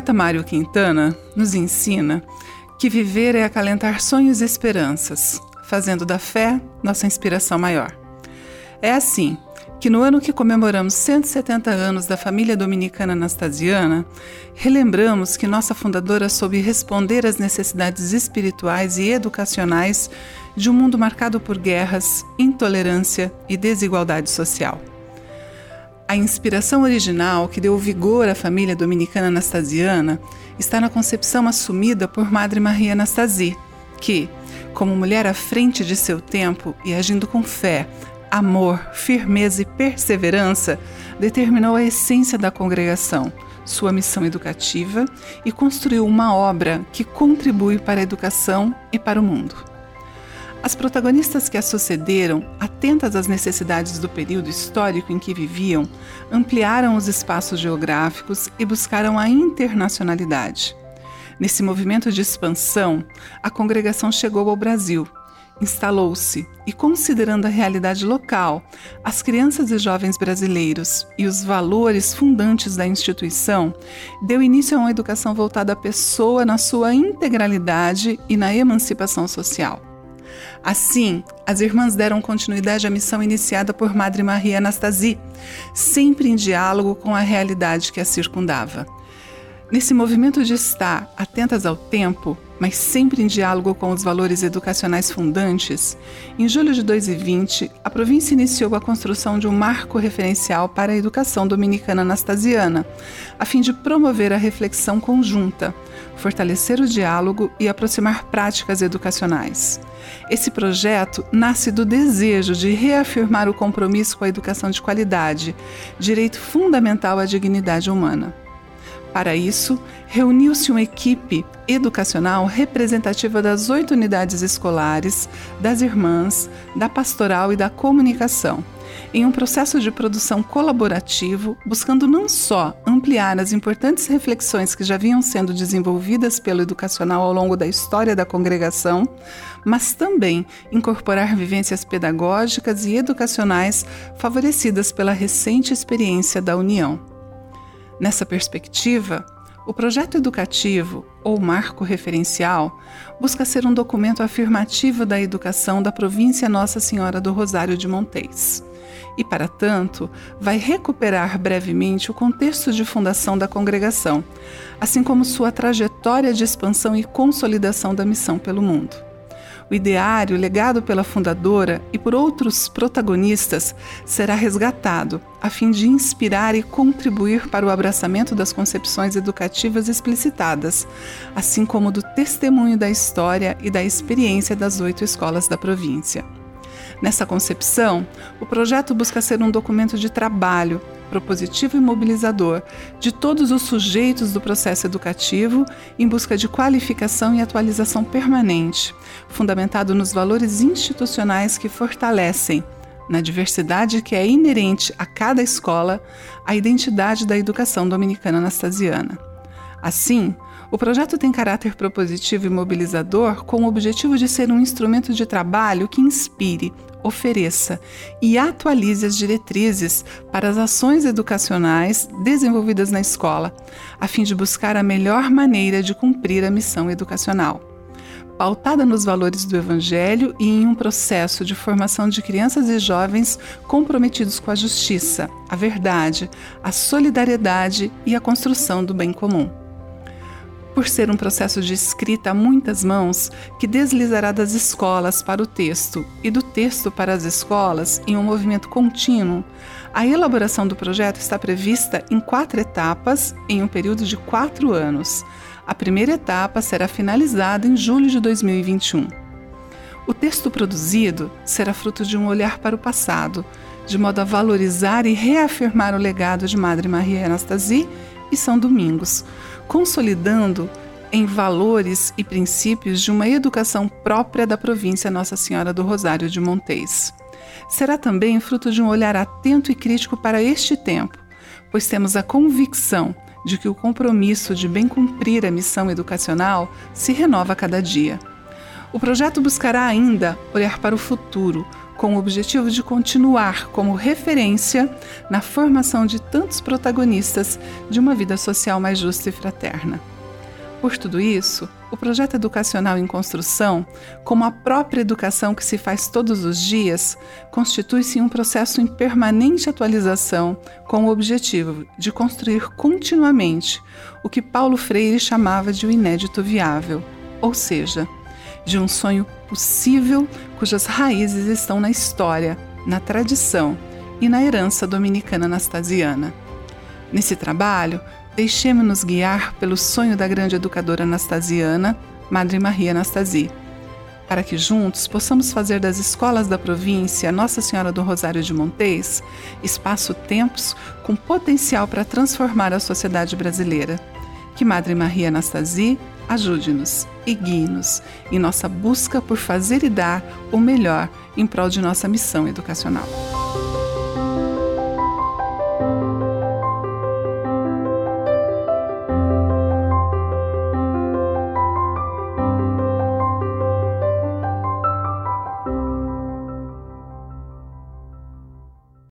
poeta Mário Quintana nos ensina que viver é acalentar sonhos e esperanças, fazendo da fé nossa inspiração maior. É assim que no ano que comemoramos 170 anos da família dominicana anastasiana, relembramos que nossa fundadora soube responder às necessidades espirituais e educacionais de um mundo marcado por guerras, intolerância e desigualdade social. A inspiração original que deu vigor à família dominicana anastasiana está na concepção assumida por Madre Maria Anastasia, que, como mulher à frente de seu tempo e agindo com fé, amor, firmeza e perseverança determinou a essência da congregação, sua missão educativa e construiu uma obra que contribui para a educação e para o mundo. As protagonistas que a sucederam, atentas às necessidades do período histórico em que viviam, ampliaram os espaços geográficos e buscaram a internacionalidade. Nesse movimento de expansão, a congregação chegou ao Brasil instalou-se e, considerando a realidade local, as crianças e jovens brasileiros e os valores fundantes da instituição, deu início a uma educação voltada à pessoa na sua integralidade e na emancipação social. Assim, as irmãs deram continuidade à missão iniciada por Madre Maria Anastasia, sempre em diálogo com a realidade que a circundava. Nesse movimento de estar atentas ao tempo, mas sempre em diálogo com os valores educacionais fundantes, em julho de 2020, a província iniciou a construção de um marco referencial para a educação dominicana anastasiana, a fim de promover a reflexão conjunta, fortalecer o diálogo e aproximar práticas educacionais. Esse projeto nasce do desejo de reafirmar o compromisso com a educação de qualidade, direito fundamental à dignidade humana. Para isso, reuniu-se uma equipe educacional representativa das oito unidades escolares, das irmãs, da pastoral e da comunicação, em um processo de produção colaborativo, buscando não só ampliar as importantes reflexões que já vinham sendo desenvolvidas pelo educacional ao longo da história da congregação, mas também incorporar vivências pedagógicas e educacionais favorecidas pela recente experiência da União. Nessa perspectiva, o projeto educativo, ou marco referencial, busca ser um documento afirmativo da educação da província Nossa Senhora do Rosário de Monteis. E, para tanto, vai recuperar brevemente o contexto de fundação da congregação, assim como sua trajetória de expansão e consolidação da missão pelo mundo. O ideário legado pela fundadora e por outros protagonistas será resgatado, a fim de inspirar e contribuir para o abraçamento das concepções educativas explicitadas, assim como do testemunho da história e da experiência das oito escolas da província. Nessa concepção, o projeto busca ser um documento de trabalho propositivo e mobilizador de todos os sujeitos do processo educativo em busca de qualificação e atualização permanente, fundamentado nos valores institucionais que fortalecem, na diversidade que é inerente a cada escola, a identidade da educação dominicana anastasiana. Assim, o projeto tem caráter propositivo e mobilizador com o objetivo de ser um instrumento de trabalho que inspire, ofereça e atualize as diretrizes para as ações educacionais desenvolvidas na escola, a fim de buscar a melhor maneira de cumprir a missão educacional. Pautada nos valores do Evangelho e em um processo de formação de crianças e jovens comprometidos com a justiça, a verdade, a solidariedade e a construção do bem comum por ser um processo de escrita a muitas mãos que deslizará das escolas para o texto e do texto para as escolas em um movimento contínuo, a elaboração do projeto está prevista em quatro etapas em um período de quatro anos. A primeira etapa será finalizada em julho de 2021. O texto produzido será fruto de um olhar para o passado, de modo a valorizar e reafirmar o legado de Madre Maria Anastasia e São Domingos, consolidando em valores e princípios de uma educação própria da província Nossa Senhora do Rosário de Monteis. Será também fruto de um olhar atento e crítico para este tempo, pois temos a convicção de que o compromisso de bem cumprir a missão educacional se renova a cada dia. O projeto buscará ainda olhar para o futuro, com o objetivo de continuar como referência na formação de tantos protagonistas de uma vida social mais justa e fraterna. Por tudo isso, o projeto educacional em construção, como a própria educação que se faz todos os dias, constitui-se um processo em permanente atualização com o objetivo de construir continuamente o que Paulo Freire chamava de o inédito viável, ou seja, de um sonho possível cujas raízes estão na história, na tradição e na herança dominicana anastasiana. Nesse trabalho, Deixemos-nos guiar pelo sonho da grande educadora anastasiana, Madre Maria Anastasia, para que juntos possamos fazer das escolas da província Nossa Senhora do Rosário de Montes espaço-tempos com potencial para transformar a sociedade brasileira. Que Madre Maria Anastasia ajude-nos e guie-nos em nossa busca por fazer e dar o melhor em prol de nossa missão educacional.